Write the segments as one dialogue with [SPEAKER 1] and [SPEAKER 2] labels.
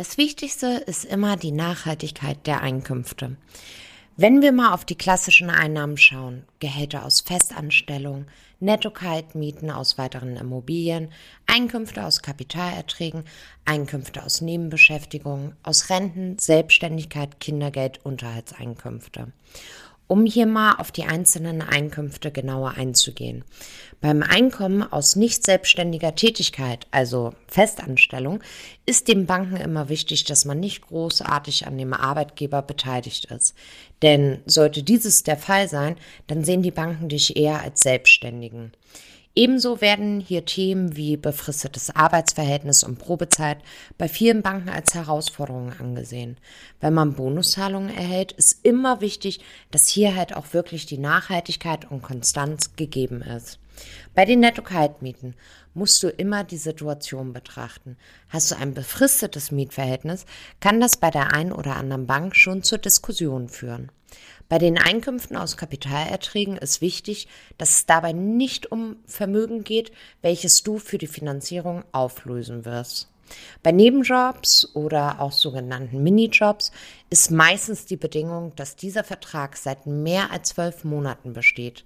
[SPEAKER 1] das Wichtigste ist immer die Nachhaltigkeit der Einkünfte. Wenn wir mal auf die klassischen Einnahmen schauen, Gehälter aus Festanstellung, Netto-Kaltmieten aus weiteren Immobilien, Einkünfte aus Kapitalerträgen, Einkünfte aus Nebenbeschäftigung, aus Renten, Selbstständigkeit, Kindergeld, Unterhaltseinkünfte um hier mal auf die einzelnen Einkünfte genauer einzugehen. Beim Einkommen aus nicht selbstständiger Tätigkeit, also Festanstellung, ist den Banken immer wichtig, dass man nicht großartig an dem Arbeitgeber beteiligt ist. Denn sollte dieses der Fall sein, dann sehen die Banken dich eher als Selbstständigen. Ebenso werden hier Themen wie befristetes Arbeitsverhältnis und Probezeit bei vielen Banken als Herausforderungen angesehen. Wenn man Bonuszahlungen erhält, ist immer wichtig, dass hier halt auch wirklich die Nachhaltigkeit und Konstanz gegeben ist. Bei den Netto-Kaltmieten musst du immer die Situation betrachten. Hast du ein befristetes Mietverhältnis, kann das bei der einen oder anderen Bank schon zur Diskussion führen. Bei den Einkünften aus Kapitalerträgen ist wichtig, dass es dabei nicht um Vermögen geht, welches du für die Finanzierung auflösen wirst. Bei Nebenjobs oder auch sogenannten Minijobs ist meistens die Bedingung, dass dieser Vertrag seit mehr als zwölf Monaten besteht.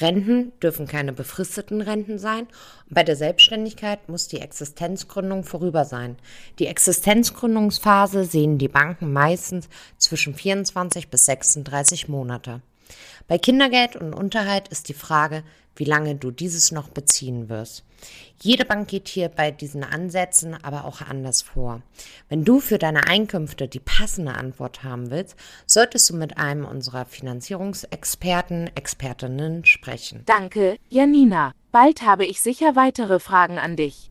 [SPEAKER 1] Renten dürfen keine befristeten Renten sein und bei der Selbstständigkeit muss die Existenzgründung vorüber sein. Die Existenzgründungsphase sehen die Banken meistens zwischen 24 bis 36 Monate. Bei Kindergeld und Unterhalt ist die Frage, wie lange du dieses noch beziehen wirst. Jede Bank geht hier bei diesen Ansätzen aber auch anders vor. Wenn du für deine Einkünfte die passende Antwort haben willst, solltest du mit einem unserer Finanzierungsexperten, Expertinnen sprechen.
[SPEAKER 2] Danke, Janina. Bald habe ich sicher weitere Fragen an dich.